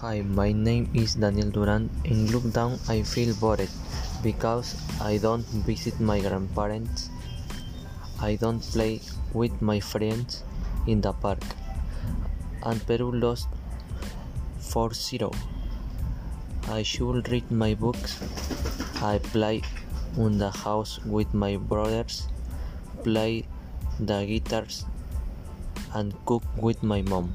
Hi, my name is Daniel Duran. In lockdown, I feel bored because I don't visit my grandparents. I don't play with my friends in the park. And Peru lost 4 0. I should read my books. I play in the house with my brothers, play the guitars, and cook with my mom.